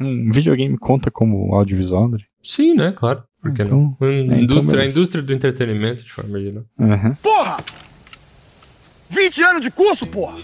Um videogame conta como audiovisual, André? Sim, né? Claro. Por que Então- não? é, então Indústria, a beleza. indústria do entretenimento, de forma geral. Aham. Porra! 20 anos de curso, porra!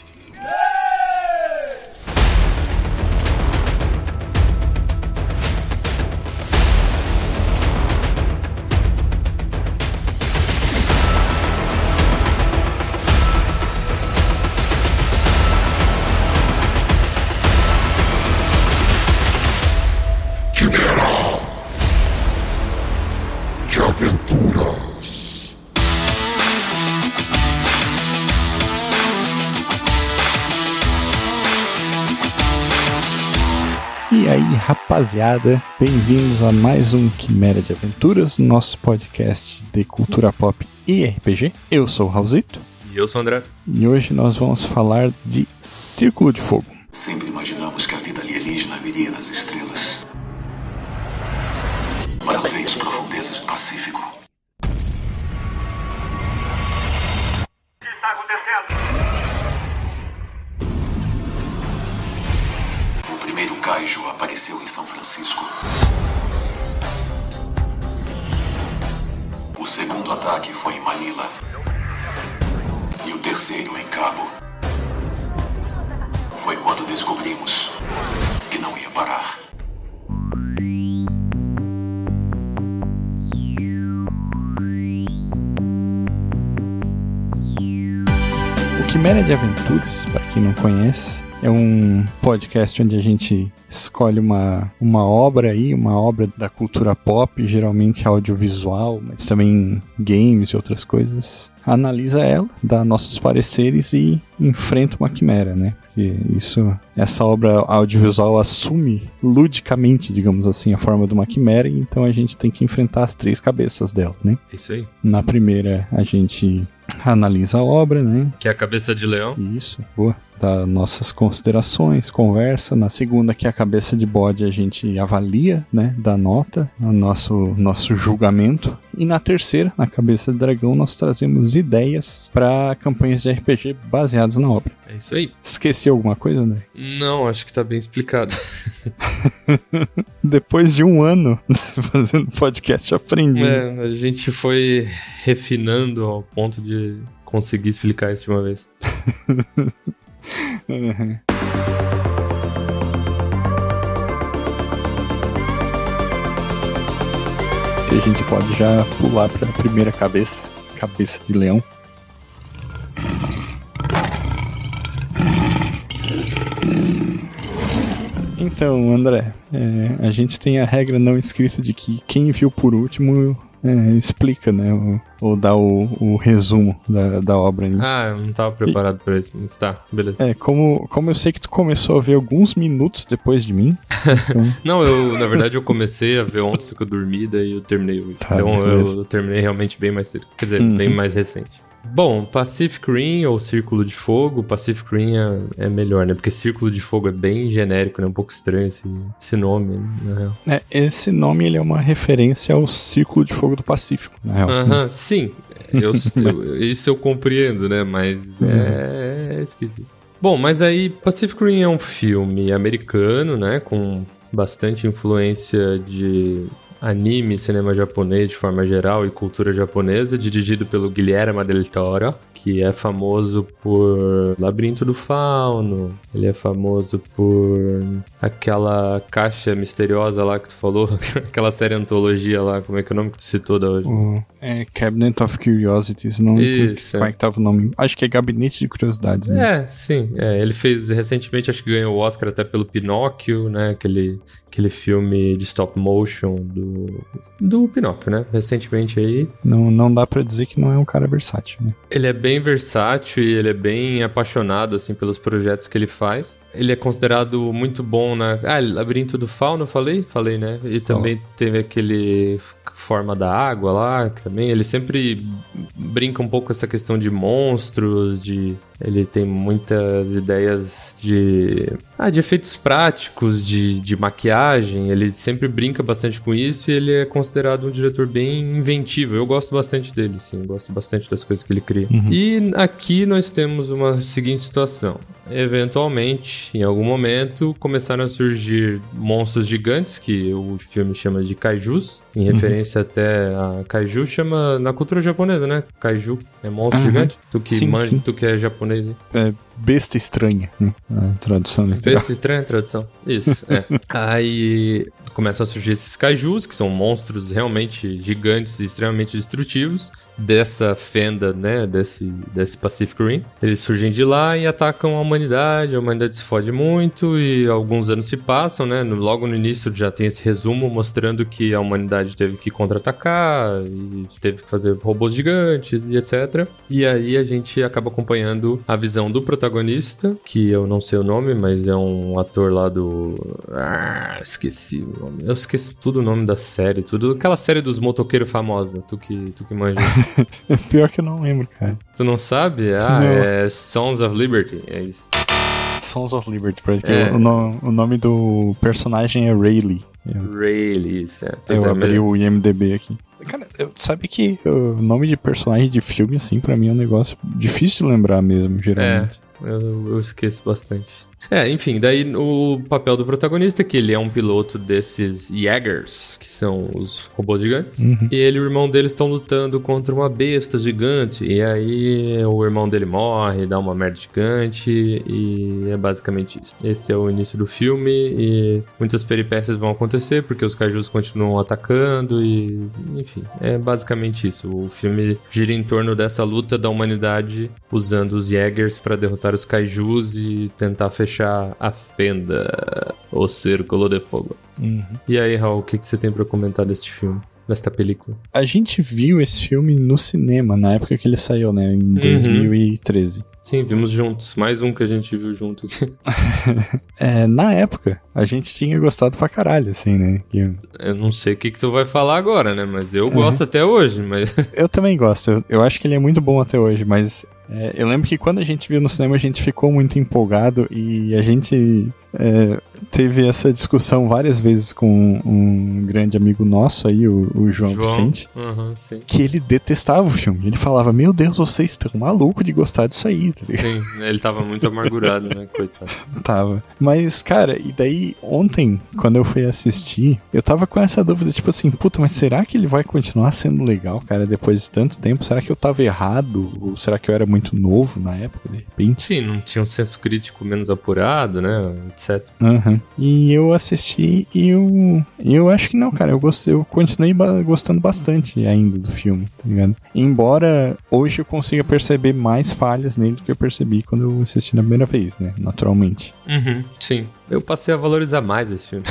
Rapaziada, bem-vindos a mais um Quimera de Aventuras, nosso podcast de cultura pop e RPG. Eu sou o Raulzito E eu sou o André. e hoje nós vamos falar de Círculo de Fogo. Sempre imaginamos que a vida alienígena viria das estrelas. Mas veio das profundezas do Pacífico. O primeiro Kaiju apareceu em São Francisco. O segundo ataque foi em Manila. E o terceiro em Cabo. Foi quando descobrimos que não ia parar. O Quimera de Aventuras, para quem não conhece, é um podcast onde a gente escolhe uma, uma obra aí, uma obra da cultura pop, geralmente audiovisual, mas também games e outras coisas. Analisa ela, dá nossos pareceres e enfrenta uma quimera, né? Porque isso, essa obra audiovisual assume ludicamente, digamos assim, a forma de uma quimera, e então a gente tem que enfrentar as três cabeças dela, né? Isso aí. Na primeira, a gente analisa a obra, né? Que é a cabeça de leão. Isso, boa. Dá nossas considerações, conversa. Na segunda, que é a cabeça de bode, a gente avalia, né? Dá nota, o nosso, nosso julgamento. E na terceira, na cabeça de dragão, nós trazemos ideias para campanhas de RPG baseadas na obra. É isso aí. Esqueci alguma coisa, André? Não, acho que tá bem explicado. Depois de um ano fazendo podcast, aprendi. É, a gente foi refinando ao ponto de conseguir explicar isso de uma vez. Uhum. A gente pode já pular para a primeira cabeça, cabeça de leão. Então, André, é, a gente tem a regra não escrita de que quem viu por último é, explica, né? Ou, ou dá o, o resumo da, da obra. né? Ah, eu não tava preparado pra isso, mas tá, beleza. É, como, como eu sei que tu começou a ver alguns minutos depois de mim, então, Não, eu, na verdade, eu comecei a ver ontem, só que eu dormi, daí eu terminei hoje. Tá, então beleza. eu terminei realmente bem mais cedo. Quer dizer, Uhum. bem mais recente. Bom, Pacific Rim ou Círculo de Fogo, Pacific Rim é, é melhor, né? Porque Círculo de Fogo é bem genérico, né? Um pouco estranho esse, esse nome, né? na real. é, esse nome ele é uma referência ao Círculo de Fogo do Pacífico, na real. Aham, sim. Eu, eu- isso eu compreendo, né? Mas é, é esquisito. Bom, mas aí Pacific Rim é um filme americano, né? Com bastante influência de anime, cinema japonês de forma geral e cultura japonesa, dirigido pelo Guilherme del Toro, que é famoso por Labirinto do Fauno, ele é famoso por aquela caixa misteriosa lá que tu falou, aquela série antologia lá, como é que é o nome que tu citou da hoje? O, é Cabinet of Curiosities, não Isso, como é é. que tava o nome? Acho que é Gabinete de Curiosidades, né? É, sim. É, ele fez recentemente, acho que ganhou o Oscar até pelo Pinóquio, né? Aquele, aquele filme de stop motion do, do Pinóquio, né? Recentemente aí. Não, não dá pra dizer que não é um cara versátil, né? Ele é bem versátil e ele é bem apaixonado, assim, pelos projetos que ele faz. Ele é considerado muito bom na... Ah, Labirinto do Fauno, falei? Falei, né? E também teve aquele Forma da Água lá, que também... Ele sempre brinca um pouco com essa questão de monstros, de... Ele tem muitas ideias de... Ah, de efeitos práticos, de, de maquiagem. Ele sempre brinca bastante com isso isso e ele é considerado um diretor bem inventivo. Eu gosto bastante dele, sim. Gosto bastante das coisas que ele cria. E aqui nós temos uma seguinte situação. Eventualmente, em algum momento, começaram a surgir monstros gigantes, que o filme chama de kaijus, em referência até a kaiju, chama na cultura japonesa, né? Kaiju é monstro Aham. gigante. Tu que Sim, manja, sim. tu que é japonês. É besta estranha, né? A tradução literal. Essa estranha tradução. Isso, é. Aí começam a surgir esses kaijus, que são monstros realmente gigantes e extremamente destrutivos dessa fenda, né, desse, desse Pacific Rim. Eles surgem de lá e atacam a humanidade, a humanidade se fode muito e alguns anos se passam, né, no- logo no início já tem esse resumo mostrando que a humanidade teve que contra-atacar e teve que fazer robôs gigantes e etc. E aí a gente acaba acompanhando a visão do protagonista, que eu não sei o nome, mas é um ator lá do. Ah, esqueci o nome. Eu esqueço tudo o nome da série, tudo. Aquela série dos motoqueiros famosa, tu que, tu que manja. Pior que eu não lembro, cara. tu não sabe? Ah, Não. é Sons of Liberty, é isso. Sons of Liberty, porque É. o, no- o nome do personagem é Rayleigh. Rayleigh, isso é. Eu é, abri o IMDB aqui. Cara, eu- sabe que o nome de personagem de filme, assim, pra mim é um negócio difícil de lembrar mesmo, É, geralmente. eu, eu esqueço bastante. É, enfim, daí o papel do protagonista, é que ele é um piloto desses Jaegers, que são os robôs gigantes. E ele e o irmão dele estão lutando contra uma besta gigante. E aí o irmão dele morre, dá uma merda gigante. E é basicamente isso. Esse é o início do filme. E muitas peripécias vão acontecer, porque os kaijus continuam atacando. E, enfim, é basicamente isso. O filme gira em torno dessa luta da humanidade usando os Jaegers para derrotar os kaijus e tentar fechar a fenda, o círculo de fogo. Uhum. E aí, Raul, o que, que você tem pra comentar deste filme, desta película? A gente viu esse filme no cinema, na época que ele saiu, né? Uhum. Em 2013. Sim, vimos juntos. Mais um que a gente viu junto aqui. É, na época, a gente tinha gostado pra caralho, assim, né? Que- Eu não sei o que, que tu vai falar agora, né? Mas eu gosto até hoje, mas... Eu também gosto. Eu, eu acho que ele é muito bom até hoje, mas é, eu lembro que quando a gente viu no cinema, a gente ficou muito empolgado e a gente é, teve essa discussão várias vezes com um grande amigo nosso aí, o, o João, Vicente. Aham, sim. Que ele detestava o filme. Ele falava: Meu Deus, vocês estão malucos de gostar disso aí, tá? Sim, ele tava muito amargurado, né? Coitado. Tava. Mas, cara, e daí ontem, quando eu fui assistir, eu tava com essa dúvida, tipo assim, puta, mas será que ele vai continuar sendo legal, cara, depois de tanto tempo? Será que eu tava errado? Ou será que eu era muito novo na época, de repente? Sim, não tinha um senso crítico menos apurado, né? Etc. Aham. E eu assisti e eu. Eu acho que não, cara. Eu gostei, eu continuei ba- gostando bastante ainda do filme, tá ligado? Embora hoje eu consiga perceber mais falhas nele do que eu percebi quando eu assisti na primeira vez, né? Naturalmente. Uhum, sim. Eu passei a valorizar mais esse filme.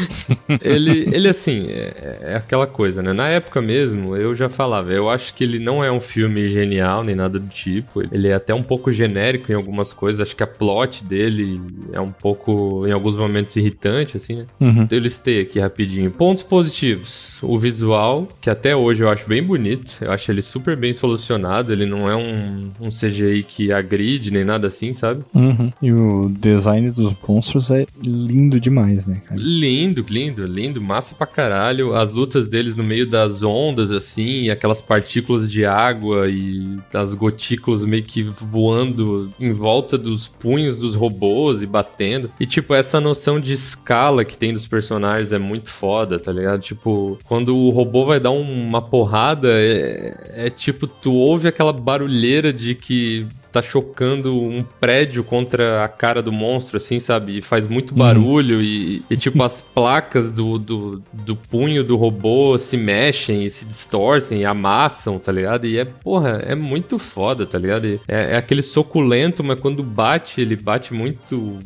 ele, ele, assim, é, é aquela coisa, né? Na época mesmo, eu já falava, eu acho que ele não é um filme genial, nem nada do tipo. Ele é até um pouco genérico em algumas coisas. Acho que a plot dele é um pouco, em alguns momentos, irritante, assim, né? Uhum. Eu listei aqui rapidinho. Pontos positivos. O visual, que até hoje eu acho bem bonito. Eu acho ele super bem solucionado. Ele não é um, um CGI que agride, nem nada assim, sabe? Uhum. E o design dos monstros é lindo demais, né, cara? Lindo, lindo, lindo, massa pra caralho. As lutas deles no meio das ondas, assim, e aquelas partículas de água e as gotículas meio que voando em volta dos punhos dos robôs e batendo. E, tipo, essa noção de escala que tem dos personagens é muito foda, tá ligado? Tipo, quando o robô vai dar um- uma porrada, é, é tipo, tu ouve aquela barulheira de que tá chocando um prédio contra a cara do monstro, assim, sabe? E faz muito barulho e, e, tipo, as placas do, do, do punho do robô se mexem e se distorcem e amassam, tá ligado? E é, porra, é muito foda, tá ligado? É, é aquele suculento, mas quando bate, ele bate muito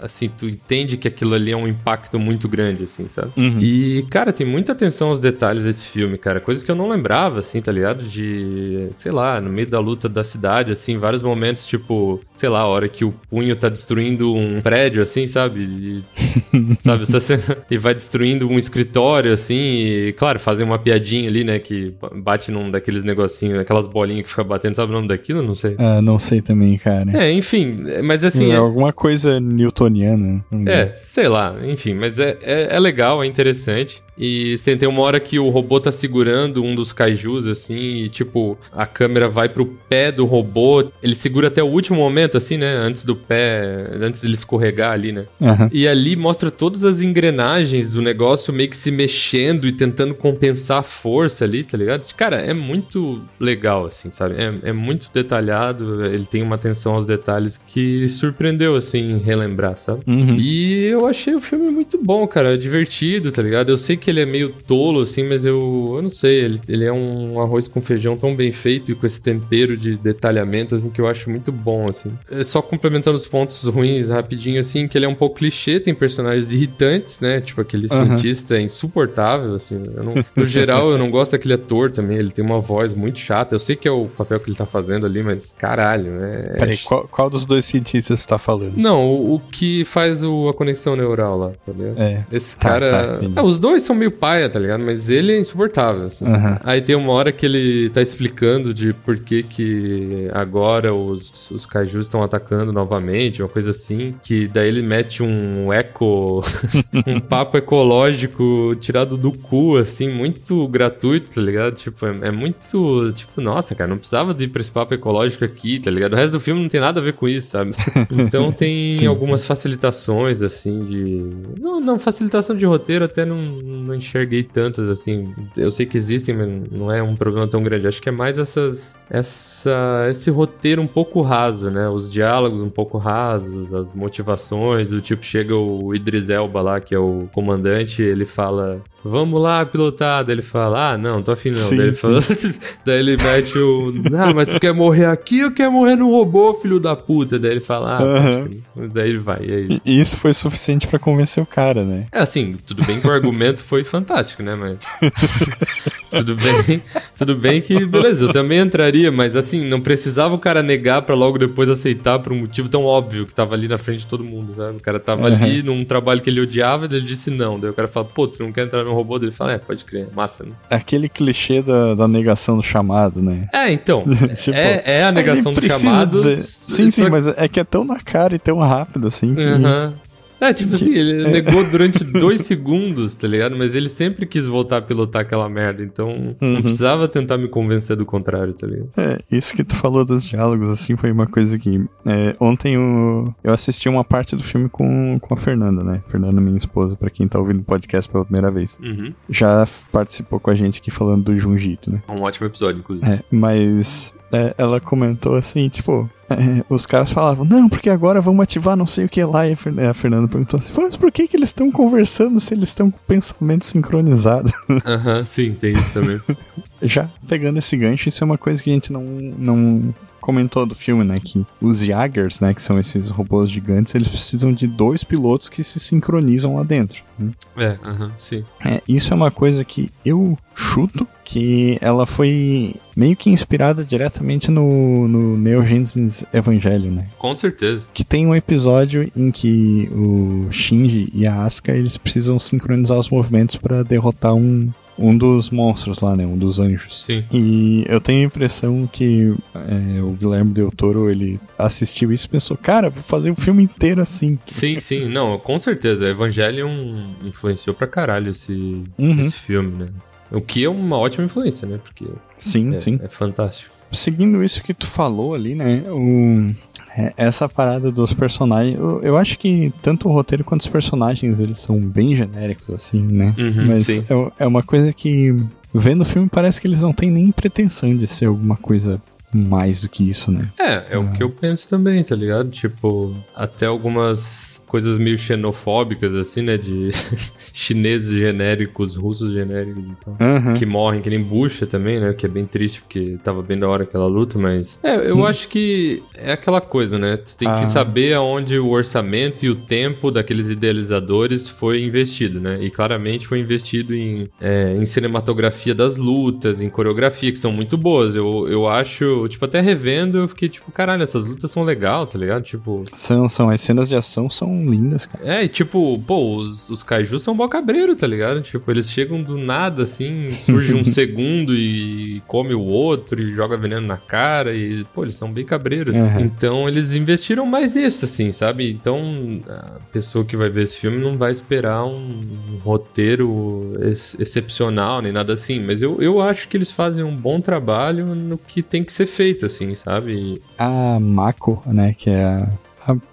assim, tu entende que aquilo ali é um impacto muito grande, assim, sabe? E, cara, tem muita atenção aos detalhes desse filme, cara. Coisas que eu não lembrava, assim, tá ligado? De, sei lá, no meio da luta da cidade, assim, vários momentos, tipo, sei lá, a hora que o punho tá destruindo um prédio, assim, sabe? E, sabe, essa cena, e vai destruindo um escritório, assim, e, claro, fazem uma piadinha ali, né, que bate num daqueles negocinhos, aquelas bolinhas que fica batendo, sabe o nome daquilo? Não sei. Ah, não sei também, cara. É, enfim, mas assim... é é- alguma coisa newtoniana. Não é, sei lá, enfim, mas é, é, é legal, é interessante. E tem, uma hora que o robô tá segurando um dos kaijus, assim, e tipo, a câmera vai pro pé do robô. Ele segura até o último momento, assim, né? Antes do pé. Antes dele escorregar ali, né? Aham. E ali mostra todas as engrenagens do negócio meio que se mexendo e tentando compensar a força ali, tá ligado? Cara, é muito legal, assim, sabe? É, é muito detalhado, ele tem uma atenção aos detalhes que surpreendeu, assim, relembrar, sabe? Uhum. E eu achei o filme muito bom, cara, divertido, tá ligado? Eu sei que ele é meio tolo, assim, mas eu, eu não sei, ele, ele é um arroz com feijão tão bem feito e com esse tempero de detalhamento, assim, que eu acho muito bom, assim. É Só complementando os pontos ruins rapidinho, assim, que ele é um pouco clichê, tem personagens irritantes, né? Tipo, aquele Aham. cientista insuportável, assim. não- no geral, eu não gosto daquele ator também, ele tem uma voz muito chata. Eu sei que é o papel que ele tá fazendo ali, mas caralho, é... Peraí, qual, qual dos dois cientistas você tá falando? Não, o, o que faz o- a conexão neural lá, tá ligado? É. Esse Tá, cara. tá. Ah, os dois são meio paia, tá ligado? Mas ele é insuportável. assim. Aham. Aí tem uma hora que ele tá explicando de por que que agora os, os kaijus estão atacando novamente, uma coisa assim. Que daí ele mete um eco. um papo ecológico tirado do cu, assim, muito gratuito, tá ligado? Tipo, é, é muito. Tipo, nossa, cara, não precisava de ir pra esse papo ecológico aqui, tá ligado? O resto do filme não tem nada a ver com isso, sabe? Então tem Sim, algumas facilitações, assim, de. Não, não, facilitação de roteiro até não, não enxerguei tantas, assim. Eu sei que existem, mas não é um problema tão grande. Acho que é mais essas. Essa, esse roteiro um pouco raso, né? Os diálogos um pouco rasos, as motivações, do tipo, chega o Idris Elba lá, que é o comandante, ele fala. Vamos lá, pilotar. Daí ele fala, ah, não, tô afim não. Sim, daí, ele fala, daí ele mete o. Ah, mas tu quer morrer aqui ou quer morrer no robô, filho da puta? Daí ele fala, ah, crer. daí ele vai. E? E isso foi suficiente pra convencer o cara, né? É assim, tudo bem que o argumento foi fantástico, né, mas. tudo bem, tudo bem que, beleza, eu também entraria, mas assim, não precisava o cara negar pra logo depois aceitar por um motivo tão óbvio que tava ali na frente de todo mundo, sabe? O cara tava Uhum. ali num trabalho que ele odiava, ele disse não. Daí o cara fala, pô, tu não quer entrar no robô? Daí ele fala, é, pode crer, massa, né? Aquele clichê da, da negação do chamado, né? É, então. Tipo, é, é a negação do chamado. dizer- Sim, sim, mas é que é tão na cara e tão rápido assim. Que... Aham. É, tipo assim, ele negou durante dois segundos, tá ligado? Mas ele sempre quis voltar a pilotar aquela merda, então Uhum. não precisava tentar me convencer do contrário, tá ligado? É, isso que tu falou dos diálogos, assim, foi uma coisa que. é, ontem eu, eu assisti uma parte do filme com, com a Fernanda, né? Fernanda, minha esposa, pra quem tá ouvindo o podcast pela primeira vez. Uhum. Já participou com a gente aqui falando do Junjito, né? Um ótimo episódio, inclusive. É, mas é, ela comentou assim, tipo, é, os caras falavam, não, porque agora vamos ativar não sei o que lá. E a Fer- a Fernanda perguntou assim, mas por que, que eles estão conversando se eles estão com pensamento sincronizado? Aham, sim, tem isso também. Já pegando esse gancho, isso é uma coisa que a gente não, não comentou do filme, né? Que os Jaggers, né? Que são esses robôs gigantes, eles precisam de dois pilotos que se sincronizam lá dentro. né? é, aham, sim. É, isso é uma coisa que eu chuto que ela foi meio que inspirada diretamente no, no Neo Genesis Evangelho, né? Com certeza. Que tem um episódio em que o Shinji e a Asuka eles precisam sincronizar os movimentos para derrotar um, um dos monstros lá, né? Um dos anjos. Sim. E eu tenho a impressão que é, o Guilherme Del Toro, ele assistiu isso e pensou, cara, vou fazer o filme inteiro assim. Sim, sim, não, com certeza. Evangelion influenciou pra caralho esse, Uhum. esse filme, né? O que é uma ótima influência, né? Porque Sim, é, sim. é fantástico. Seguindo isso que tu falou ali, né? O, essa parada dos personagens, eu, eu acho que tanto o roteiro quanto os personagens, eles são bem genéricos, assim, né? Uhum, Mas é, é uma coisa que, vendo o filme, parece que eles não têm nem pretensão de ser alguma coisa mais do que isso, né? É, é o que eu penso também, tá ligado? Tipo, até algumas coisas meio xenofóbicas, assim, né? De chineses genéricos, russos genéricos e tal. Aham. Que morrem, que nem bucha também, né? Que é bem triste, porque tava bem da hora aquela luta, mas. É, eu acho que é aquela coisa, né? Tu tem Ah. que saber aonde o orçamento e o tempo daqueles idealizadores foi investido, né? E claramente foi investido em, é, em cinematografia das lutas, em coreografia, que são muito boas. Eu, eu acho tipo, até revendo, eu fiquei tipo, caralho, essas lutas são legal, tá ligado? Tipo. São, são, as cenas de ação são lindas, cara. É, e tipo, pô, os, os kaijus são bocabreiro, tá ligado? Tipo, eles chegam do nada, assim, surge um segundo e come o outro e joga veneno na cara e, pô, eles são bem cabreiros. Uhum. Então, eles investiram mais nisso, assim, sabe? Então, a pessoa que vai ver esse filme não vai esperar um, roteiro ex excepcional nem nada assim, mas eu, eu acho que eles fazem um bom trabalho no que tem que ser feito, assim, sabe? A Mako, né, que é a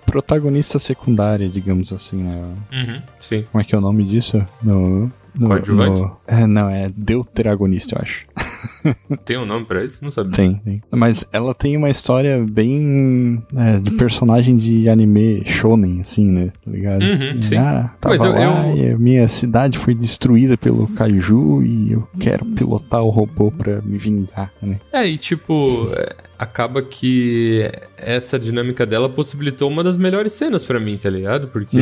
protagonista secundária, digamos assim, né? Uhum, sim. Como é que é o nome disso? No, no, Coadjuvante? no- é, não, é deuteragonista, eu acho. Tem um nome pra isso? Não sabia. Tem, tem. Mas ela tem uma história bem é, de personagem de anime shonen, assim, né? Tá ligado? Uhum, sim. Ah, tava Mas eu- lá eu- e a minha cidade foi destruída pelo kaiju e eu quero pilotar o robô pra me vingar, né? É, e tipo, é, acaba que essa dinâmica dela possibilitou uma das melhores cenas pra mim, tá ligado? Porque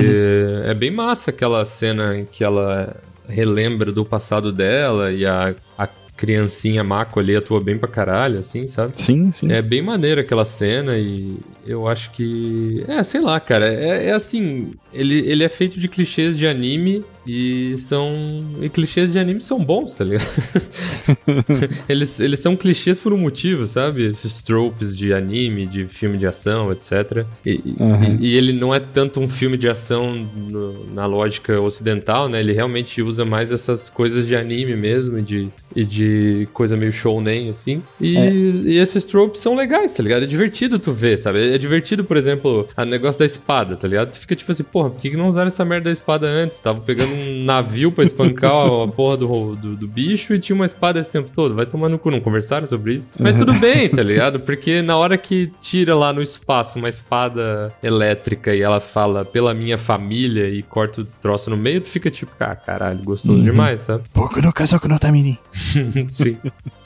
é bem massa aquela cena em que ela relembra do passado dela e a, a criancinha Mako ali atua bem pra caralho, assim, sabe? Sim, sim. É bem maneira aquela cena e eu acho que. É, sei lá, cara. É, é assim. Ele, ele é feito de clichês de anime e são. E clichês de anime são bons, tá ligado? eles, eles são clichês por um motivo, sabe? Esses tropes de anime, de filme de ação, etc. E, e- Uhum. e ele não é tanto um filme de ação no- na lógica ocidental, né? Ele realmente usa mais essas coisas de anime mesmo e de, e de coisa meio shounen, assim. E, É. e esses tropes são legais, tá ligado? É divertido tu ver, sabe? É divertido, por exemplo, o negócio da espada, tá ligado? Tu fica tipo assim, porra, por que, que não usaram essa merda da espada antes? Tava pegando um navio pra espancar a porra do, do, do bicho e tinha uma espada esse tempo todo. Vai tomar no cu, não conversaram sobre isso? Mas tudo bem, tá ligado? Porque na hora que tira lá no espaço uma espada elétrica e ela fala pela minha família e corta o troço no meio, tu fica tipo, ah, caralho, gostoso demais, sabe? Boku no Kazoku no Tamini. Sim.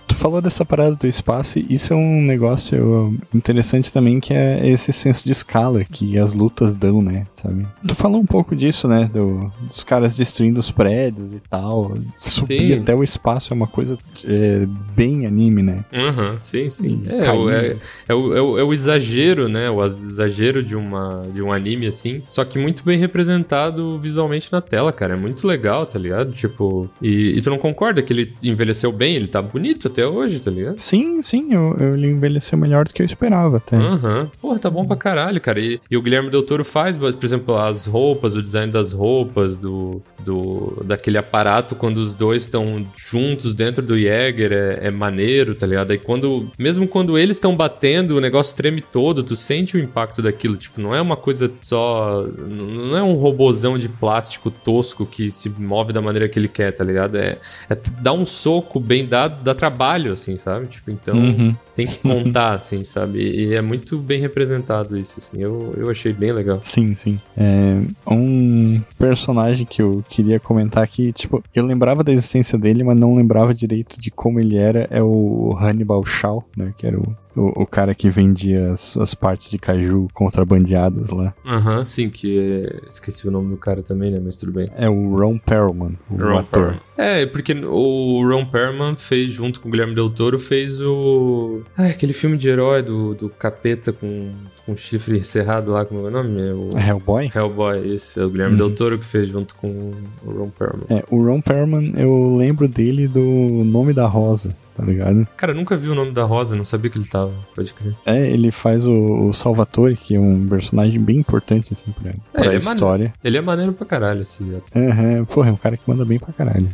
Tu falou dessa parada do espaço, e isso é um negócio interessante também, que é esse senso de escala que as lutas dão, né, sabe? Tu falou um pouco disso, né, do- dos caras destruindo os prédios e tal, subir Sim. até o espaço é uma coisa é, bem anime, né? Aham, sim, sim. Hum, É, caiu. o, é, é o, é, o, é o exagero, né? O exagero de, uma, de um anime, assim. Só que muito bem representado visualmente na tela, cara. É muito legal, tá ligado? Tipo, e, e tu não concorda que ele envelheceu bem? Ele tá bonito até hoje, tá ligado? Sim, sim, eu, eu, ele envelheceu melhor do que eu esperava até. Aham. Porra, tá bom pra caralho, cara. E, e o Guilherme Del Toro faz, por exemplo, as roupas, o design das roupas, do, do daquele aparato quando os dois estão juntos dentro do Jäger é, é maneiro, tá ligado? Aí quando, mesmo quando eles estão batendo, o negócio treme todo, tu sente o impacto daquilo. Tipo, não é uma coisa só. Não é um robozão de plástico tosco que se move da maneira que ele quer, tá ligado? É, é dar um soco bem dado, dá trabalho, assim, sabe? Tipo, então Uhum. tem que contar, assim, sabe? E é muito bem representado isso, assim. Eu, eu achei bem legal. Sim, sim. É, um personagem que eu queria comentar aqui, tipo, eu lembrava da existência dele, mas não lembrava direito de como ele era, é o Hannibal Shaw, né, que era o, o, o cara que vendia as, as partes de caju contrabandeadas lá. Aham, sim, que é... Esqueci o nome do cara também, né? Mas tudo bem. É o Ron Perlman, o Ron ator. Perlman. É, porque o Ron Perlman fez, junto com o Guilherme Del Toro, fez o... Ah, aquele filme de herói do, do capeta com, com chifre cerrado lá, como é o nome? É o... Hellboy? Hellboy, isso. É o Guilherme Del Toro que fez junto com o Ron Perlman. É, o Ron Perlman, eu lembro dele do Nome da Rosa, tá ligado? Cara, eu nunca vi o nome da Rosa, não sabia que ele tava, pode crer. É, ele faz o, o Salvatore, que é um personagem bem importante, assim, pra, pra ele é história. Ele é maneiro pra caralho, ator. Aham, porra, é um cara que manda bem pra caralho.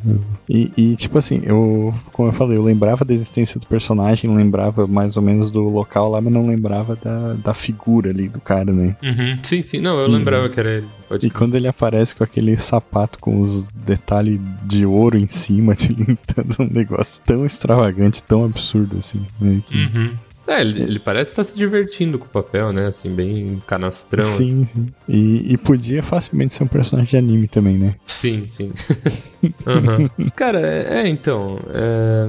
E, e, tipo assim, eu, como eu falei, eu lembrava da existência do personagem, lembrava mais ou menos do local lá, mas não lembrava da, da figura ali do cara, né? Uhum. Sim, sim. Não, eu lembrava que era ele. Pode E crer. quando ele aparece com aquele sapato com os detalhes de ouro em cima, tentando um negócio tão extravagante, tão absurdo assim, né? Que- Uhum. É, ele, ele parece estar se divertindo com o papel, né? Assim, bem canastrão. assim. Sim, sim. E, e podia facilmente ser um personagem de anime também, né? Sim, sim. Aham. Cara, é, é, então. é,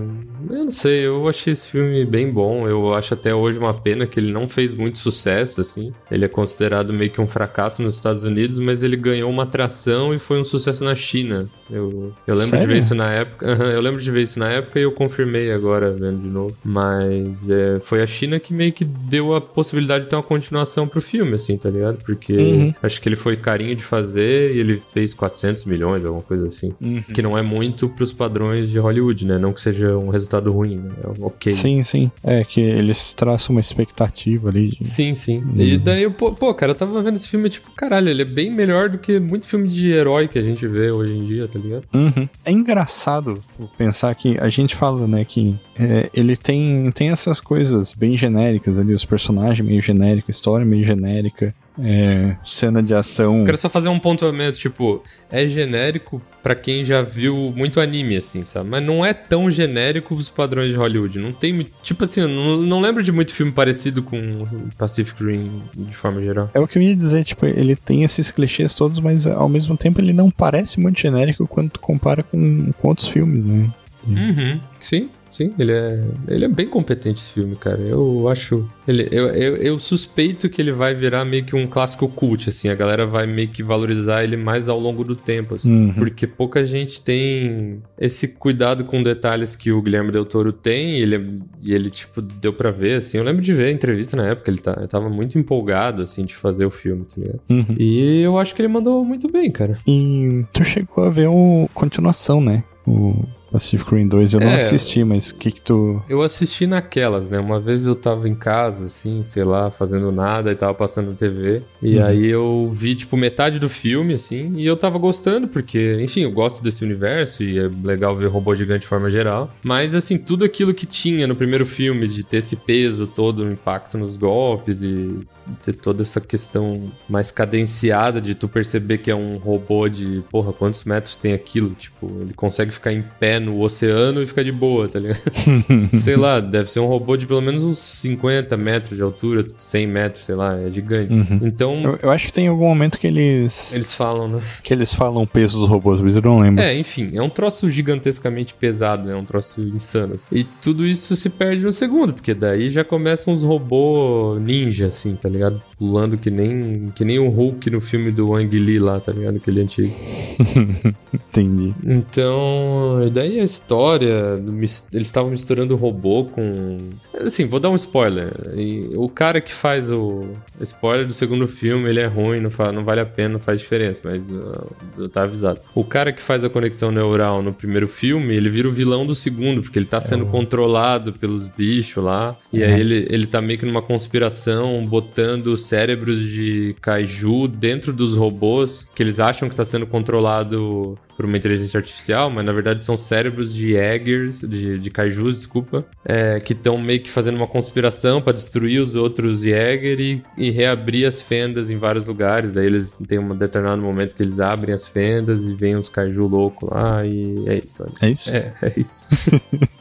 eu não sei, eu achei esse filme bem bom. Eu acho até hoje uma pena que ele não fez muito sucesso, assim. Ele é considerado meio que um fracasso nos Estados Unidos, mas ele ganhou uma atração e foi um sucesso na China. Eu, eu lembro de Sério? ver isso na época. Aham, eu lembro de ver isso na época e eu confirmei agora vendo de novo. Mas é, foi a China que meio que deu a possibilidade de ter uma continuação pro filme, assim, tá ligado? Porque Uhum. acho que ele foi carinho de fazer e ele fez 400 milhões, alguma coisa assim. Uhum. Que não é muito pros padrões de Hollywood, né? Não que seja um resultado ruim, né? É ok. Sim, sim. É que eles traçam uma expectativa ali. de- Sim, sim. E daí, eu, pô, pô, cara, eu tava vendo esse filme, tipo, caralho, ele é bem melhor do que muito filme de herói que a gente vê hoje em dia, tá ligado? Uhum. É engraçado pensar que a gente fala, né, que é, ele tem, tem essas coisas bem genéricas ali, os personagens meio genéricos, história meio genérica, é, cena de ação. Quero só fazer um pontuamento, tipo, é genérico pra quem já viu muito anime, assim, sabe? Mas não é tão genérico os padrões de Hollywood. Não tem. Tipo assim, eu não, não lembro de muito filme parecido com Pacific Rim de forma geral. É o que eu ia dizer, tipo, ele tem esses clichês todos, mas ao mesmo tempo ele não parece muito genérico quando tu compara com, com outros filmes, né? Uhum. Sim, sim, ele é, ele é bem competente esse filme, cara. Eu acho. Ele, eu, eu, eu suspeito que ele vai virar meio que um clássico cult, assim. A galera vai meio que valorizar ele mais ao longo do tempo, assim. Uhum. Porque pouca gente tem esse cuidado com detalhes que o Guilherme Del Toro tem. E ele, e ele tipo, deu pra ver, assim. Eu lembro de ver a entrevista na época, ele, tá, ele tava muito empolgado, assim, de fazer o filme, tá ligado? Uhum. E eu acho que ele mandou muito bem, cara. E tu chegou a ver o continuação, né? O Pacific Rim 2. Eu não É. assisti, mas o que que tu... Eu assisti naquelas, né? Uma vez eu tava em casa, assim, sei lá, fazendo nada e tava passando na TV. E Uhum. aí eu vi, tipo, metade do filme, assim, e eu tava gostando, porque, enfim, eu gosto desse universo e é legal ver robô gigante de forma geral. Mas, assim, tudo aquilo que tinha no primeiro filme, de ter esse peso todo, o impacto nos golpes e ter toda essa questão mais cadenciada de tu perceber que é um robô de, porra, quantos metros tem aquilo? Tipo, ele consegue ficar em pé no oceano e ficar de boa, tá ligado? sei lá, deve ser um robô de pelo menos uns 50 metros de altura, 100 metros, sei lá, é gigante. Então, Eu, eu acho que tem algum momento que eles, eles falam, né? que eles falam o peso dos robôs, mas eu não lembro. É, enfim, é um troço gigantescamente pesado, é um troço insano. assim. E tudo isso se perde no segundo, porque daí já começam os robôs ninja, assim, tá ligado? Pulando que nem, que nem o Hulk no filme do Ang Lee lá, tá ligado? Aquele antigo. Entendi. Então, e daí a história, eles estavam misturando o robô com. Assim, vou dar um spoiler. E o cara que faz o spoiler do segundo filme, ele é ruim, não, fa- não vale a pena, não faz diferença, mas uh, eu tá avisado. O cara que faz a conexão neural no primeiro filme, ele vira o vilão do segundo, porque ele tá sendo controlado pelos bichos lá. E aí ele, ele tá meio que numa conspiração, botando cérebros de kaiju dentro dos robôs, que eles acham que tá sendo controlado por uma inteligência artificial, mas na verdade são cérebros de Jaegers, de, de kaijus, desculpa, é, que estão meio que fazendo uma conspiração pra destruir os outros Jaeger e, e reabrir as fendas em vários lugares. Daí eles têm um determinado momento que eles abrem as fendas e vem uns kaiju loucos lá e é isso. olha. É isso? É, é isso.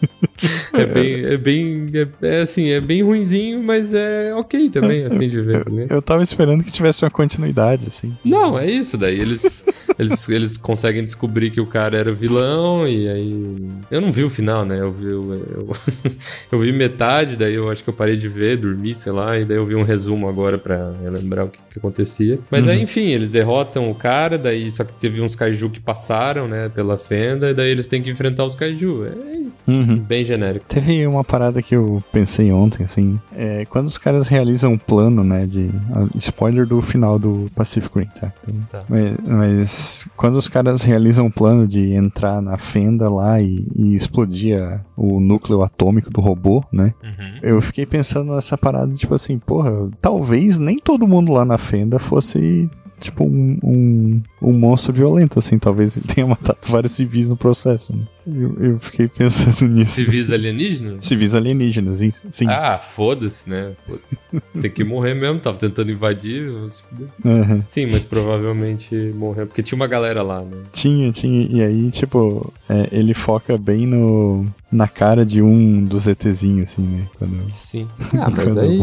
é bem, é bem, é, é assim, é bem ruinzinho, mas é ok também, assim, de ver. né? Eu tava esperando que tivesse uma continuidade, assim. Não, é isso. Daí eles, eles, eles conseguem descobrir que o cara era o vilão e aí. Eu não vi o final, né? Eu vi, eu, eu vi metade, daí eu acho que eu parei de ver, dormi, sei lá, e daí eu vi um resumo agora pra lembrar o que, que acontecia. Mas aí, enfim, eles derrotam o cara, daí só que teve uns kaiju que passaram, né, pela fenda, e daí eles têm que enfrentar os kaiju. É. Uhum. Bem genérico. Teve uma parada que eu pensei ontem, assim. É, quando os caras realizam um plano, né? De. ah, Spoiler do final do Pacific Rim, tá? Tá. Mas, mas quando os caras realizam um plano de entrar na fenda lá e, e explodir a- o núcleo atômico do robô, né? Uhum. Eu fiquei pensando nessa parada, tipo assim, porra, talvez nem todo mundo lá na fenda fosse. Tipo, um, um, um monstro violento, assim. Talvez ele tenha matado vários civis no processo. Né? Eu, eu fiquei pensando nisso. Civis alienígenas? Civis alienígenas, sim. Ah, foda-se, né? Foda-se. Tem que morrer mesmo, tava tentando invadir. vamos se fuder. Aham. Sim, mas provavelmente morreu. Porque tinha uma galera lá, né? Tinha, tinha. E aí, tipo, é, ele foca bem no, na cara de um dos ETzinhos, assim, né? Quando... Sim. Ah, mas aí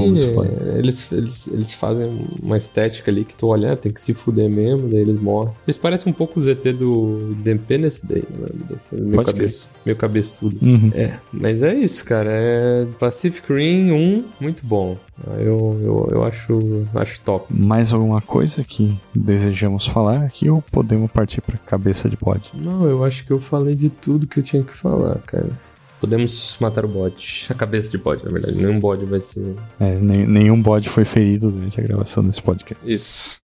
eles, eles, eles fazem uma estética ali que tu olha, ah, tem que se fuder mesmo, daí eles morrem. Eles parecem um pouco os ET do The Independence Day, né? Desse- Pode cabeço, meio cabeçudo. Uhum. É, mas é isso, cara. É Pacific Rim 1, muito bom. Eu, eu, eu acho, acho top. Mais alguma coisa que desejamos falar aqui ou podemos partir pra cabeça de pod? Não, eu acho que eu falei de tudo que eu tinha que falar, cara. Podemos matar o bode. A cabeça de bode, na verdade. Nenhum bode vai ser. É, nem- nenhum bode foi ferido durante a gravação desse podcast. Isso.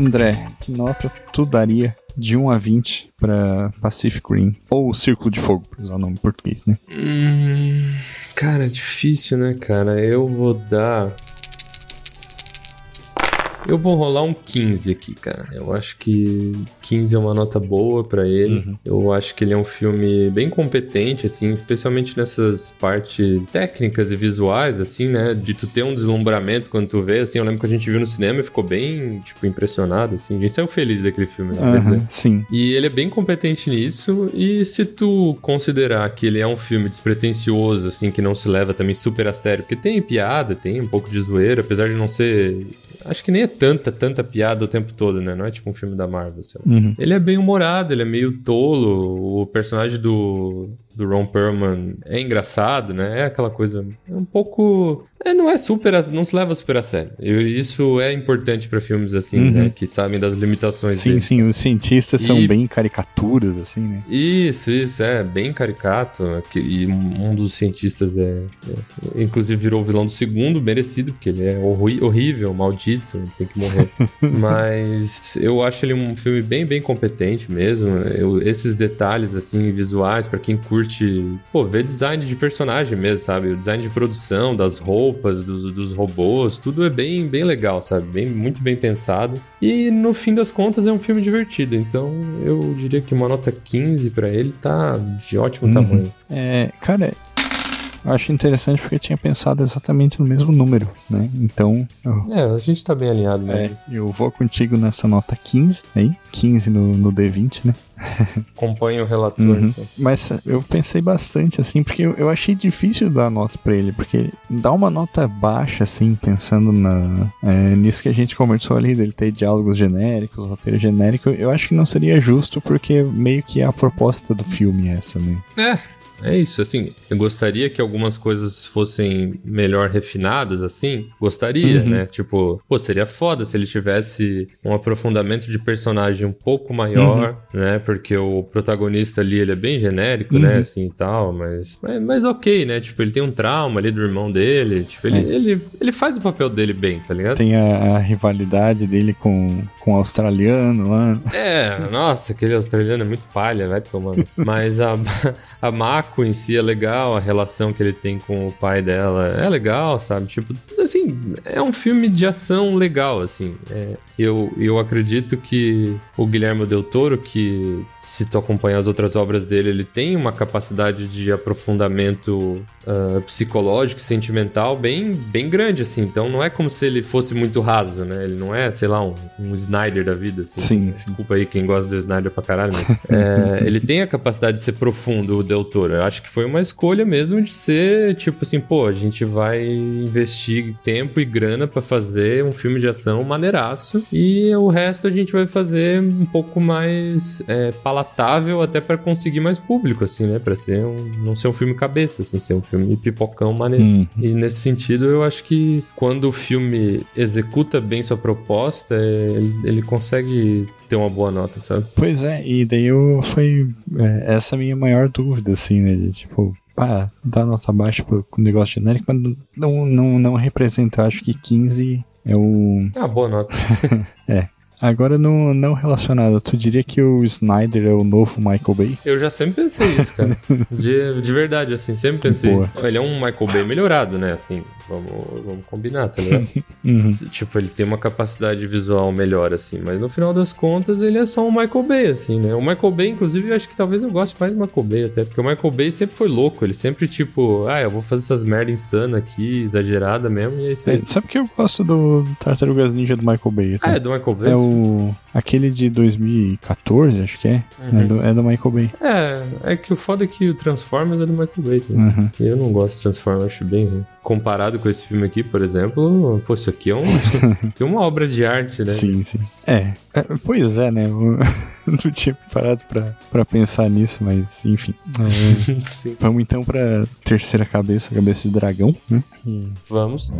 André, que nota tu daria de 1 a 20 pra Pacific Rim? Ou Círculo de Fogo, pra usar o nome em português, né? Hum, cara, é difícil, né, cara? Eu vou dar. Eu vou rolar um 15 aqui, cara. Eu acho que 15 é uma nota boa pra ele. Eu acho que ele é um filme bem competente, assim, especialmente nessas partes técnicas e visuais, assim, né? De tu ter um deslumbramento quando tu vê, assim. Eu lembro que a gente viu no cinema e ficou bem, tipo, impressionado, assim. A gente saiu feliz daquele filme, né? Aham, sim. e ele é bem competente nisso, e se tu considerar que ele é um filme despretensioso, assim, que não se leva também super a sério, porque tem piada, tem um pouco de zoeira, apesar de não ser. Acho que nem é tanta, tanta piada o tempo todo, né? Não é tipo um filme da Marvel. Uhum. Ele é bem humorado, ele é meio tolo. O personagem do, do Ron Perlman é engraçado, né? É aquela coisa. É um pouco. É, não é super. a- Não se leva super a sério. Isso é importante pra filmes assim, Uhum. né? Que sabem das limitações Sim, deles. sim, os cientistas são E- bem caricaturas, assim, né? Isso, isso, é bem caricato. que- E um dos cientistas é, é- Inclusive virou o vilão do segundo, merecido, porque ele é horri- horrível, maldito, tem que morrer. Mas eu acho ele um filme bem, bem competente mesmo. Eu- esses detalhes, assim, visuais, pra quem curte, pô, ver design de personagem mesmo, sabe? O design de produção, das roupas, dos, dos robôs, tudo é bem, bem legal, sabe? Bem, muito bem pensado. E no fim das contas é um filme divertido. Então eu diria que uma nota 15 pra ele tá de ótimo Uhum. tamanho. É, cara, eu acho interessante porque eu tinha pensado exatamente no mesmo número, né? Então, eu, É, a gente tá bem alinhado, né? é, eu vou contigo nessa nota 15 aí, 15 no, no D20, né? Acompanha o relator. Uhum. então. Mas eu pensei bastante, assim, porque eu, eu achei difícil dar nota pra ele, porque dar uma nota baixa, assim, pensando na, é, nisso que a gente conversou ali, dele ter diálogos genéricos, roteiro genérico, eu acho que não seria justo, porque meio que é a proposta do filme essa, né? É, é isso, assim, eu gostaria que algumas coisas fossem melhor refinadas, assim, gostaria, Uhum. né? Tipo, pô, seria foda se ele tivesse um aprofundamento de personagem um pouco maior, né? Porque o protagonista ali, ele é bem genérico, né? Uhum. Assim e tal, mas, mas, mas ok, né? Tipo, ele tem um trauma ali do irmão dele, tipo, ele, ele, ele faz o papel dele bem, tá ligado? Tem a, a rivalidade dele com, com o australiano lá. É, nossa, aquele australiano é muito palha, vai tomando. Mas a, a Mako em si é legal, a relação que ele tem com o pai dela é legal, sabe? Tipo, assim, é um filme de ação legal, assim. É, eu, eu acredito que o Guilherme Del Toro, que se tu acompanhar as outras obras dele, ele tem uma capacidade de aprofundamento ah, psicológico e sentimental bem, bem grande, assim. Então não é como se ele fosse muito raso, né? Ele não é, sei lá, um, um Snyder da vida, assim. Sim, sim. Desculpa aí quem gosta do Snyder pra caralho, mas é, ele tem a capacidade de ser profundo, o Del Toro. Eu acho que foi uma escolha mesmo de ser, tipo assim, pô, a gente vai investir tempo e grana pra fazer um filme de ação maneiraço e o resto a gente vai fazer um pouco mais é, palatável até pra conseguir mais público, assim, né? Pra ser um, não ser um filme cabeça, assim, ser um filme pipocão maneiro. Hum. E nesse sentido, eu acho que quando o filme executa bem sua proposta, é, ele, ele consegue ter uma boa nota, sabe? Pois é, e daí eu foi é, essa a minha maior dúvida, assim, né? De, tipo, ah, dá nota baixa pro negócio genérico, mas não, não, não representa. Eu acho que 15 é o. É uma boa nota. Agora, não, não relacionado, tu diria que o Snyder é o novo Michael Bay? Eu já sempre pensei isso, cara. De, de verdade, assim, sempre pensei. Boa. Ele é um Michael Bay melhorado, né? Assim, Vamos, vamos combinar, tá ligado? Uhum. Tipo, ele tem uma capacidade visual melhor, assim, mas no final das contas ele é só um Michael Bay, assim, né? O Michael Bay, inclusive, eu acho que talvez eu goste mais do Michael Bay até, porque o Michael Bay sempre foi louco, ele sempre, tipo, ah, eu vou fazer essas merda insana aqui, exagerada mesmo, e é isso aí. É, sabe que eu gosto do Tartarugas Ninja do Michael Bay? Ah, é do Michael Bay? É o. Aquele de 2014, acho que é. Uhum. É, do, é do Michael Bay. É, é que o foda é que o Transformers é do Michael Bay. Uhum. Eu não gosto de Transformers, acho bem ruim. Comparado com esse filme aqui, por exemplo, pô, isso aqui é, um, é uma obra de arte, né? Sim, sim. É. é, pois é, né? Eu não tinha parado pra, pra pensar nisso, mas enfim. É, Sim. vamos então pra terceira cabeça, cabeça de dragão, né? E- Vamos.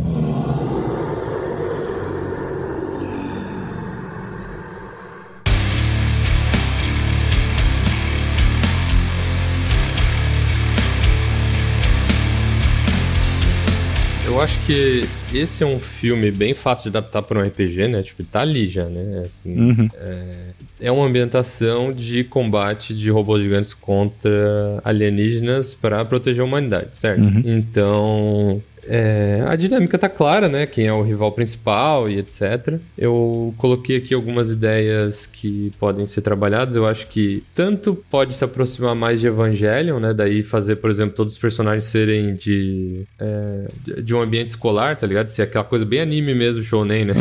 Eu acho que esse é um filme bem fácil de adaptar para um RPG, né? Tipo, tá ali já, né? Assim, Uhum. é uma ambientação de combate de robôs gigantes contra alienígenas para proteger a humanidade, certo? Então, é, a dinâmica tá clara, né? Quem é o rival principal e etc. Eu coloquei aqui algumas ideias que podem ser trabalhadas. Eu acho que tanto pode se aproximar mais de Evangelion, né? Daí fazer, por exemplo, todos os personagens serem de, é, de- um ambiente escolar, tá ligado? Ser aquela coisa bem anime mesmo, shounen, né?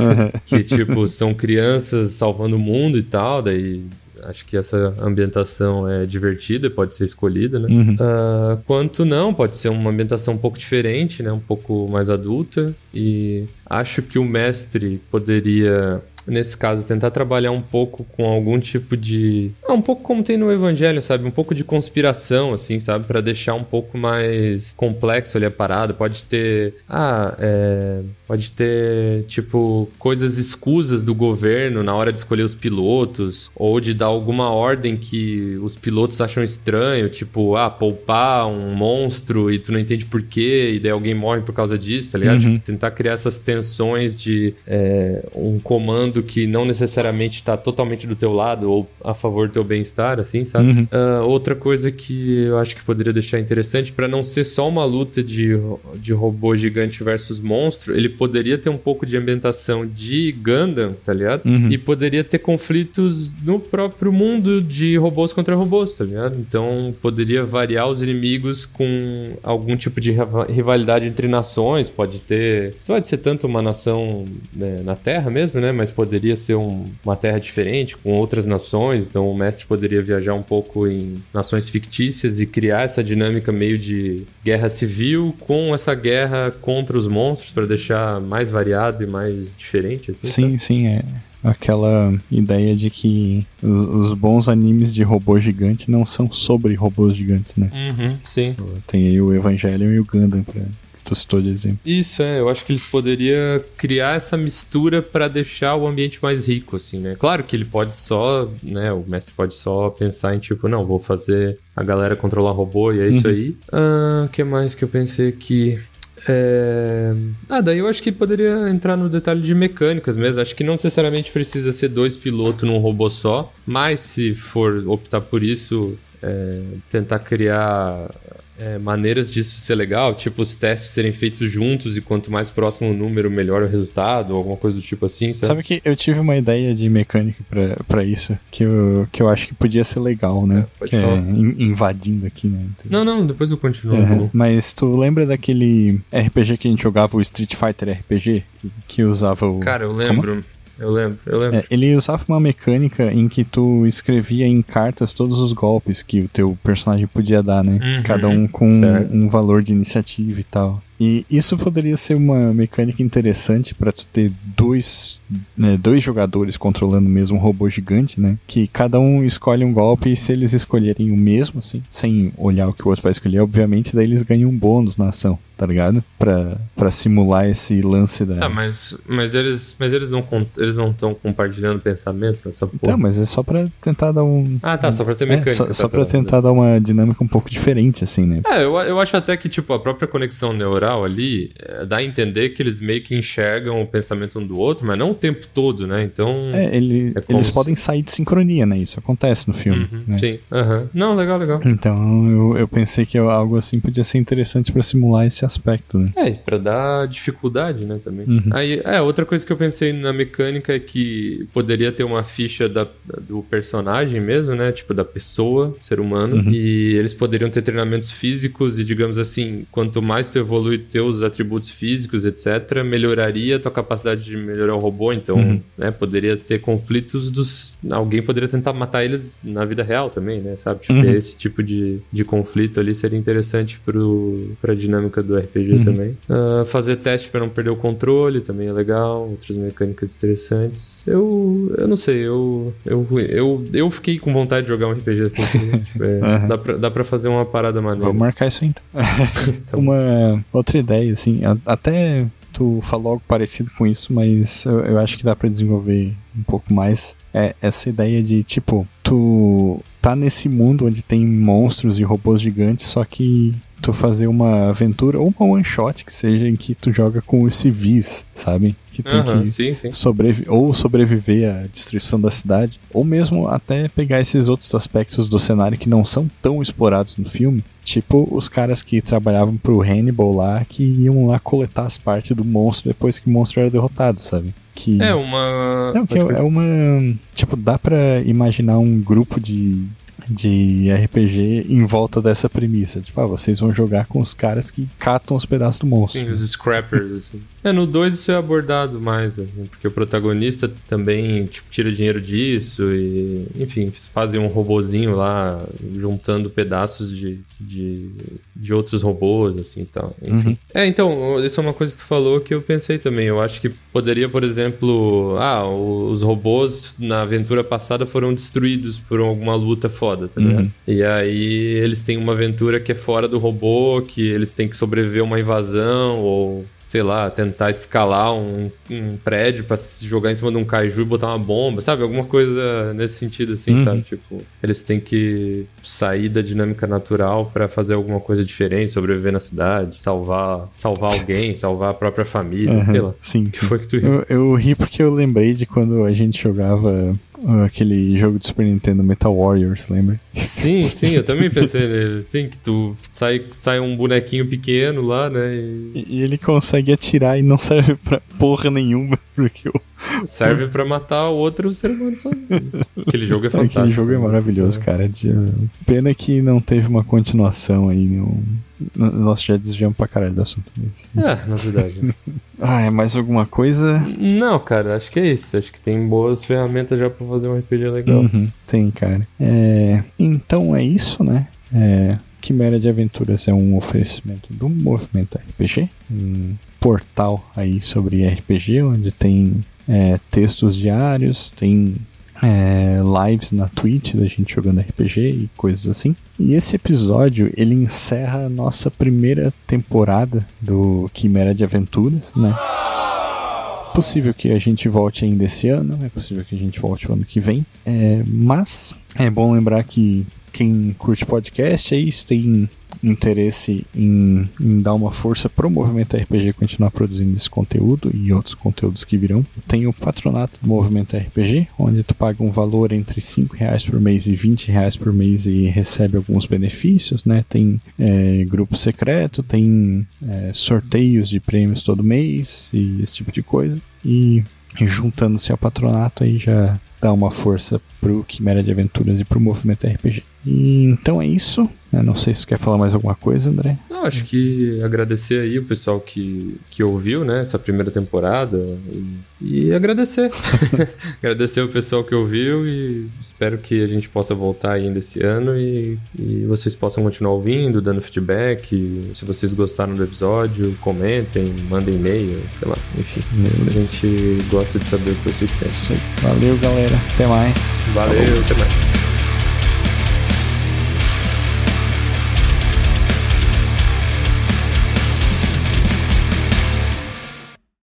que, tipo, são crianças salvando o mundo e tal, daí acho que essa ambientação é divertida e pode ser escolhida, né? Uhum. Ah, quanto não, pode ser uma ambientação um pouco diferente, né? Um pouco mais adulta. E acho que o mestre poderia, nesse caso, tentar trabalhar um pouco com algum tipo de. Ah, um pouco como tem no Evangelho, sabe? Um pouco de conspiração, assim, sabe? Pra deixar um pouco mais complexo ali a parada. Pode ter. Ah, é. Pode ter, tipo, coisas escusas do governo na hora de escolher os pilotos, ou de dar alguma ordem que os pilotos acham estranho, tipo, ah, poupar um monstro e tu não entende por quê, e daí alguém morre por causa disso, tá ligado? Uhum. Tipo, tentar criar essas tensões de é, um comando que não necessariamente tá totalmente do teu lado ou a favor do teu bem-estar, assim, sabe? Uhum. Ah, outra coisa que eu acho que poderia deixar interessante, pra não ser só uma luta de, de robô gigante versus monstro, ele poderia ter um pouco de ambientação de Gundam, tá ligado? Uhum. E poderia ter conflitos no próprio mundo de robôs contra robôs, tá ligado? Então poderia variar os inimigos com algum tipo de riva- rivalidade entre nações. Pode ter. Isso pode ser tanto uma nação né, na Terra mesmo, né? Mas poderia ser um- uma Terra diferente, com outras nações. Então o mestre poderia viajar um pouco em nações fictícias e criar essa dinâmica meio de guerra civil com essa guerra contra os monstros para deixar mais variado e mais diferente, assim. Sim, sim, é aquela ideia de que os, bons animes de robô gigante não são sobre robôs gigantes, né? Uhum, sim. Tem aí o Evangelion e o Gundam pra, tu citou de exemplo. Isso, é. Eu acho que eles poderiam criar essa mistura pra deixar o ambiente mais rico, assim, né? Claro que ele pode só, né? O mestre pode só pensar em tipo, não, vou fazer a galera controlar robô e é isso aí. O que mais que eu pensei aqui? É... Ah, daí eu acho que poderia entrar no detalhe de mecânicas mesmo. Acho que não necessariamente precisa ser dois pilotos num robô só, mas se for optar por isso, é, tentar criar é, maneiras disso ser legal, tipo os testes serem feitos juntos e quanto mais próximo o número, melhor o resultado, ou alguma coisa do tipo assim, sabe? Sabe que eu tive uma ideia de mecânica pra, pra isso, que eu, que eu acho que podia ser legal, né? É, pode que falar. é in- invadindo aqui, né? Então- Não, não, depois eu continuo. É, mas tu lembra daquele RPG que a gente jogava, o Street Fighter RPG? Que, que usava o. Cara, eu lembro. Eu lembro, eu lembro. É, ele usava uma mecânica em que tu escrevia em cartas todos os golpes que o teu personagem podia dar, né? Uhum, Cada um com certo. um valor de iniciativa e tal. E isso poderia ser uma mecânica interessante pra tu ter dois, né, dois jogadores controlando o mesmo robô gigante, né? Que cada um escolhe um golpe e se eles escolherem o mesmo, assim, sem olhar o que o outro vai escolher, obviamente, daí eles ganham um bônus na ação, tá ligado? Pra, pra simular esse lance da. Tá, mas, mas eles mas eles não eles não estão compartilhando pensamento nessa porra. Então, mas é só pra tentar dar um. Ah, tá, só pra ter É, mecânica. só, tá, só tá, pra tá. tentar dar uma dinâmica um pouco diferente, assim, né? É, eu, eu acho até que, tipo, a própria conexão neural sobrenatural ali, é, dá a entender que eles meio que enxergam o pensamento um do outro, mas não o tempo todo, né? Então. É, ele, É eles se- podem sair de sincronia, né? Isso acontece no filme. Uhum, né? Sim. aham. Não, legal, legal. Então eu, eu pensei que algo assim podia ser interessante pra simular esse aspecto, né? É, pra dar dificuldade, né, também. Uhum. Aí, é, outra coisa que eu pensei na mecânica é que poderia ter uma ficha da, do personagem mesmo, né, tipo da pessoa, ser humano, Uhum. e eles poderiam ter treinamentos físicos e, digamos assim, quanto mais tu evolui teus atributos físicos, etc., melhoraria a tua capacidade de melhorar o robô, então, Uhum. né, poderia ter conflitos dos... Alguém poderia tentar matar eles na vida real também, né, sabe? Tipo, Uhum. ter esse tipo de, de conflito ali seria interessante pro, pra dinâmica do RPG Uhum. também. Ah, fazer teste pra não perder o controle também é legal, outras mecânicas interessantes. Eu, eu não sei, eu, eu, eu, eu fiquei com vontade de jogar um RPG assim. tipo, é, dá, pra, dá pra fazer uma parada maneira. Vamos marcar isso então. Tá. Uma outra ideia, assim, até tu falou algo parecido com isso, mas eu, eu acho que dá pra desenvolver um pouco mais. É essa ideia de, tipo, tu tá nesse mundo onde tem monstros e robôs gigantes, só que tu fazer uma aventura ou uma one shot que seja em que tu joga com os civis, sabe? Que tem Aham, que sim, sim. sobrevi ou sobreviver à destruição da cidade, ou mesmo até pegar esses outros aspectos do cenário que não são tão explorados no filme, tipo os caras que trabalhavam pro Hannibal lá, que iam lá coletar as partes do monstro depois que o monstro era derrotado, sabe? Que É uma. não, que é, é uma. Tipo, dá pra imaginar um grupo de, de RPG em volta dessa premissa. Tipo, ah, vocês vão jogar com os caras que catam os pedaços do monstro. Sim, os scrappers, assim. É, no 2 isso é abordado mais, assim, porque o protagonista também, tipo, tira dinheiro disso e, enfim, fazem um robozinho lá, juntando pedaços de, de, de outros robôs, assim, e tal, enfim. Uhum. É, então, isso é uma coisa que tu falou que eu pensei também, eu acho que poderia, por exemplo, ah, os robôs na aventura passada foram destruídos por alguma luta foda, tá ligado? Uhum. E aí eles têm uma aventura que é fora do robô, que eles têm que sobreviver a uma invasão, ou sei lá, tentar escalar um, um prédio pra se jogar em cima de um kaiju e botar uma bomba, sabe? Alguma coisa nesse sentido, assim, Uhum. sabe? Tipo, eles têm que sair da dinâmica natural pra fazer alguma coisa diferente, sobreviver na cidade, salvar, salvar alguém, salvar a própria família, Aham, sei lá. Sim, O que sim. foi que tu riu? Eu, eu ri porque eu lembrei de quando a gente jogava aquele jogo do Super Nintendo Metal Warriors, lembra? Sim, sim, eu também pensei nele. Sim, que tu sai, sai um bonequinho pequeno lá, né? E E, ele consegue atirar e não serve pra porra nenhuma, porque o, serve pra matar o outro ser humano sozinho. Aquele jogo é fantástico. aquele jogo é maravilhoso, cara. De- pena que não teve uma continuação aí. No- nós já desviamos pra caralho do assunto. Mas... É, na verdade. Ah, é mais alguma coisa? Não, cara, acho que é isso. Acho que tem boas ferramentas já pra fazer um RPG legal. Uhum, tem, cara. É, então é isso, né? É, Quimera de Aventuras é um oferecimento do Movimento RPG, um portal aí sobre RPG, onde tem é, textos diários, tem é, lives na Twitch da gente jogando RPG e coisas assim. E esse episódio ele encerra a nossa primeira temporada do Quimera de Aventuras, né? possível que a gente volte ainda esse ano, é possível que a gente volte o ano que vem. É, mas é bom lembrar que quem curte podcast aí tem interesse em, em dar uma força pro movimento RPG continuar produzindo esse conteúdo e outros conteúdos que virão. Tem o patronato do movimento RPG, onde tu paga um valor entre 5 reais por mês e 20 reais por mês e recebe alguns benefícios, né? Tem é, grupo secreto, tem é, sorteios de prêmios todo mês e esse tipo de coisa. E juntando-se ao patronato aí já dá uma força pro Quimera de Aventuras e pro movimento RPG. E então é isso. né? Não sei se quer falar mais alguma coisa, André. Não, acho que agradecer aí o pessoal que, que ouviu, né, essa primeira temporada e, e agradecer. agradecer o pessoal que ouviu e espero que a gente possa voltar ainda esse ano e, e vocês possam continuar ouvindo, dando feedback. Se vocês gostaram do episódio, comentem, mandem e-mail, sei lá, enfim. A gente gosta de saber o que vocês pensam. Valeu, galera. Até mais. Valeu, até mais.